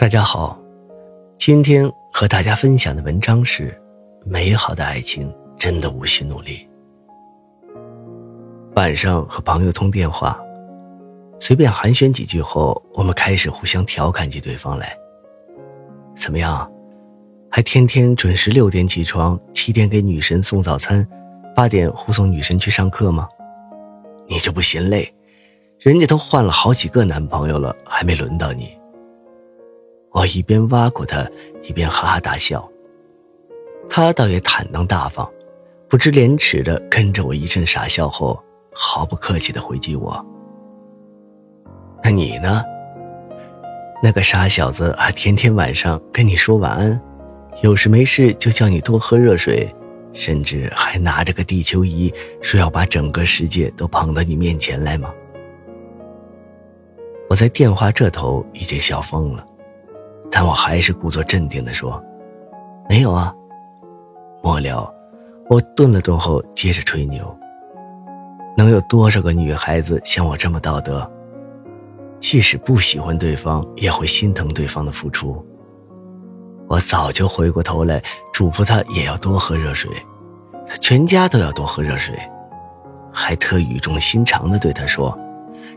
大家好，今天和大家分享的文章是：美好的爱情真的无需努力。晚上和朋友通电话，随便寒暄几句后，我们开始互相调侃起对方来。怎么样，还天天准时六点起床，七点给女神送早餐，八点护送女神去上课吗？你就不嫌累？人家都换了好几个男朋友了，还没轮到你。我一边挖苦他，一边哈哈大笑。他倒也坦荡大方，不知廉耻的跟着我一阵傻笑后，毫不客气的回击我：“那你呢？那个傻小子还天天晚上跟你说晚安，有事没事就叫你多喝热水，甚至还拿着个地球仪说要把整个世界都捧到你面前来吗？”我在电话这头已经笑疯了。但我还是故作镇定地说：“没有啊。”末了，我顿了顿后接着吹牛：“能有多少个女孩子像我这么道德？即使不喜欢对方，也会心疼对方的付出。”我早就回过头来嘱咐他也要多喝热水，他全家都要多喝热水，还特语重心长地对他说：“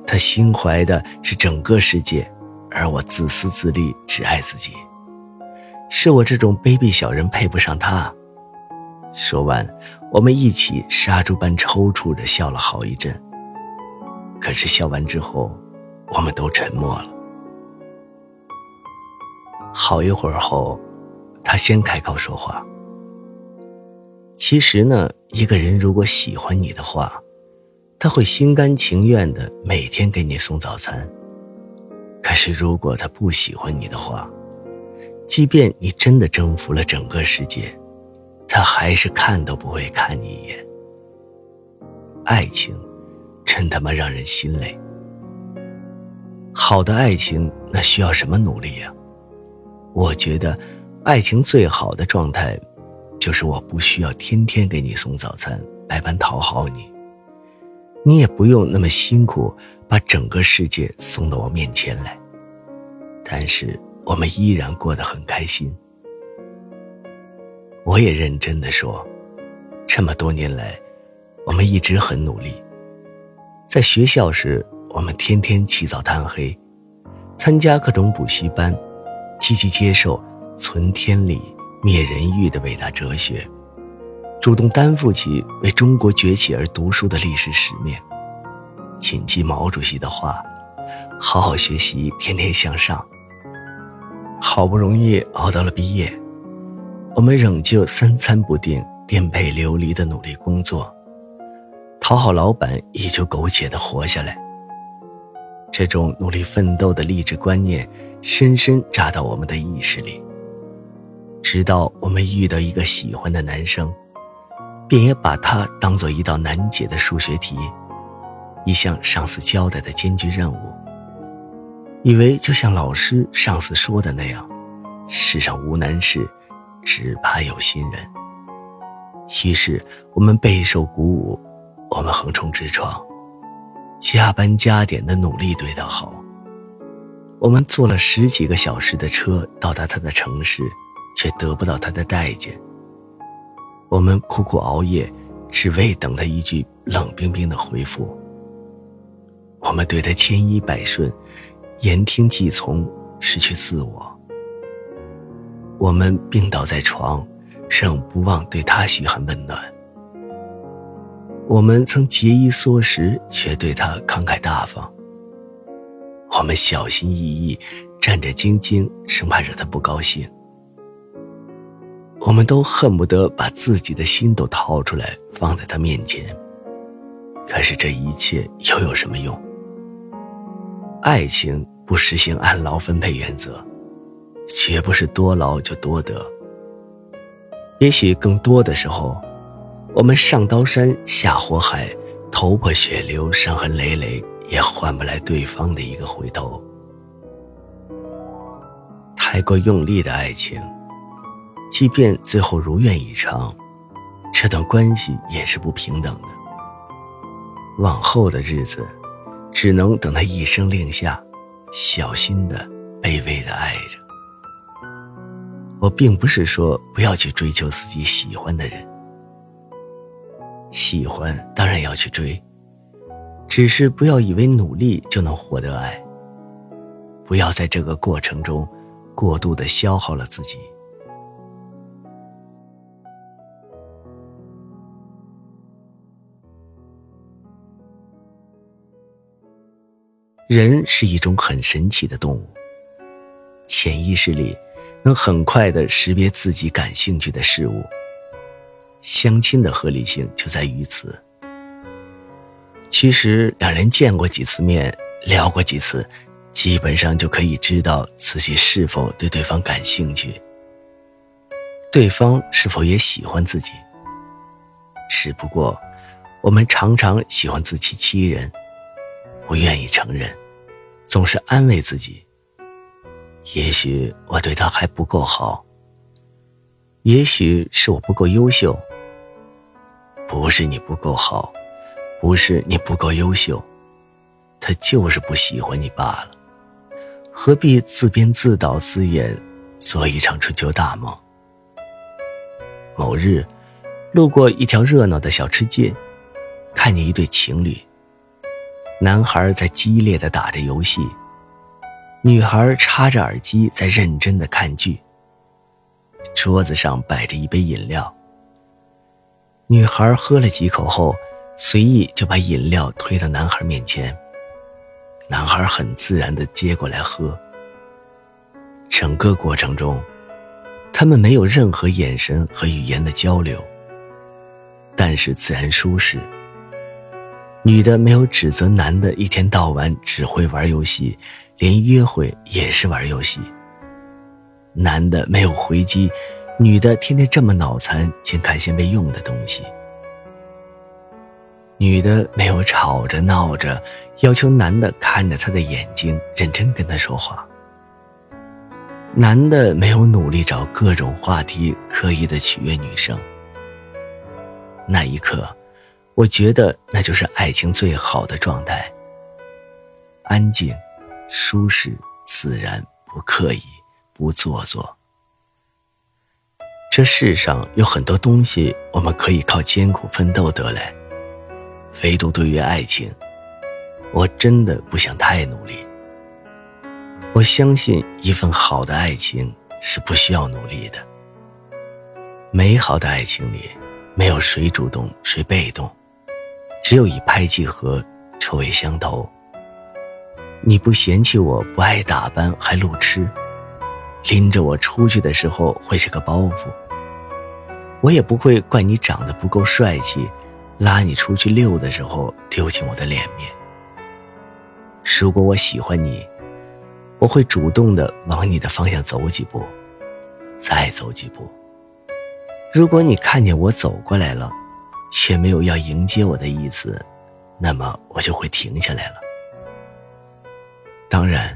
他心怀的是整个世界。”而我自私自利，只爱自己，是我这种卑鄙小人配不上他。说完，我们一起杀猪般抽搐着笑了好一阵。可是笑完之后，我们都沉默了。好一会儿后，他先开口说话。其实呢，一个人如果喜欢你的话，他会心甘情愿的每天给你送早餐。可是，如果他不喜欢你的话，即便你真的征服了整个世界，他还是看都不会看你一眼。爱情，真他妈让人心累。好的爱情，那需要什么努力呀？我觉得，爱情最好的状态，就是我不需要天天给你送早餐，百般讨好你，你也不用那么辛苦。把整个世界送到我面前来，但是我们依然过得很开心。我也认真的说，这么多年来，我们一直很努力。在学校时，我们天天起早贪黑，参加各种补习班，积极接受存天理灭人欲的伟大哲学，主动担负起为中国崛起而读书的历史使命。谨记毛主席的话，好好学习，天天向上。好不容易熬到了毕业，我们仍旧三餐不定、颠沛流离的努力工作，讨好老板，依旧苟且的活下来。这种努力奋斗的励志观念，深深扎到我们的意识里。直到我们遇到一个喜欢的男生，便也把他当做一道难解的数学题。一项上司交代的艰巨任务，以为就像老师、上司说的那样，世上无难事，只怕有心人。于是我们备受鼓舞，我们横冲直撞，加班加点的努力对他好。我们坐了十几个小时的车到达他的城市，却得不到他的待见。我们苦苦熬夜，只为等他一句冷冰冰的回复。我们对他千依百顺，言听计从，失去自我。我们病倒在床，仍不忘对他嘘寒问暖。我们曾节衣缩食，却对他慷慨大方。我们小心翼翼，战战兢兢，生怕惹他不高兴。我们都恨不得把自己的心都掏出来放在他面前，可是这一切又有什么用？爱情不实行按劳分配原则，绝不是多劳就多得。也许更多的时候，我们上刀山下火海，头破血流，伤痕累累，也换不来对方的一个回头。太过用力的爱情，即便最后如愿以偿，这段关系也是不平等的。往后的日子，只能等他一声令下，小心的、卑微的爱着。我并不是说不要去追求自己喜欢的人，喜欢当然要去追，只是不要以为努力就能获得爱。不要在这个过程中。过度的消耗了自己。人是一种很神奇的动物，潜意识里能很快的识别自己感兴趣的事物。相亲的合理性就在于此。其实两人见过几次面，聊过几次。基本上就可以知道自己是否对对方感兴趣，对方是否也喜欢自己。只不过，我们常常喜欢自欺欺人，不愿意承认，总是安慰自己：也许我对他还不够好，也许是我不够优秀。不是你不够好，不是你不够优秀，他就是不喜欢你罢了。何必自编自导自演，做一场春秋大梦？某日，路过一条热闹的小吃街，看见一对情侣。男孩在激烈的打着游戏，女孩插着耳机在认真的看剧。桌子上摆着一杯饮料，女孩喝了几口后，随意就把饮料推到男孩面前。男孩很自然地接过来喝。整个过程中，他们没有任何眼神和语言的交流，但是自然舒适。女的没有指责男的一天到晚只会玩游戏，连约会也是玩游戏。男的没有回击，女的天天这么脑残，净看些没用的东西。女的没有吵着闹着，要求男的看着她的眼睛，认真跟她说话。男的没有努力找各种话题，刻意的取悦女生。那一刻，我觉得那就是爱情最好的状态：安静、舒适、自然，不刻意，不做作。这世上有很多东西，我们可以靠艰苦奋斗得来。唯独对于爱情，我真的不想太努力。我相信一份好的爱情是不需要努力的。美好的爱情里，没有谁主动谁被动，只有一拍即合，臭味相投。你不嫌弃我不爱打扮还路痴，拎着我出去的时候会是个包袱。我也不会怪你长得不够帅气。拉你出去溜的时候，丢尽我的脸面。如果我喜欢你，我会主动的往你的方向走几步，再走几步。如果你看见我走过来了，却没有要迎接我的意思，那么我就会停下来了。当然，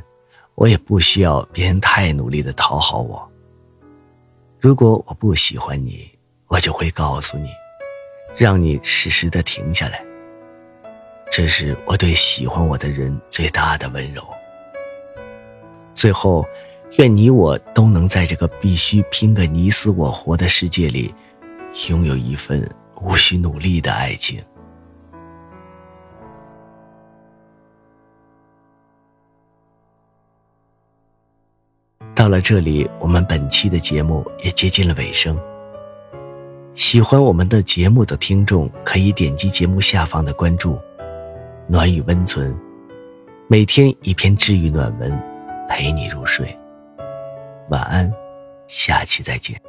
我也不需要别人太努力的讨好我。如果我不喜欢你，我就会告诉你。让你适时的停下来，这是我对喜欢我的人最大的温柔。最后，愿你我都能在这个必须拼个你死我活的世界里，拥有一份无需努力的爱情。到了这里，我们本期的节目也接近了尾声。喜欢我们的节目的听众，可以点击节目下方的关注“暖与温存”，每天一篇治愈暖文，陪你入睡。晚安，下期再见。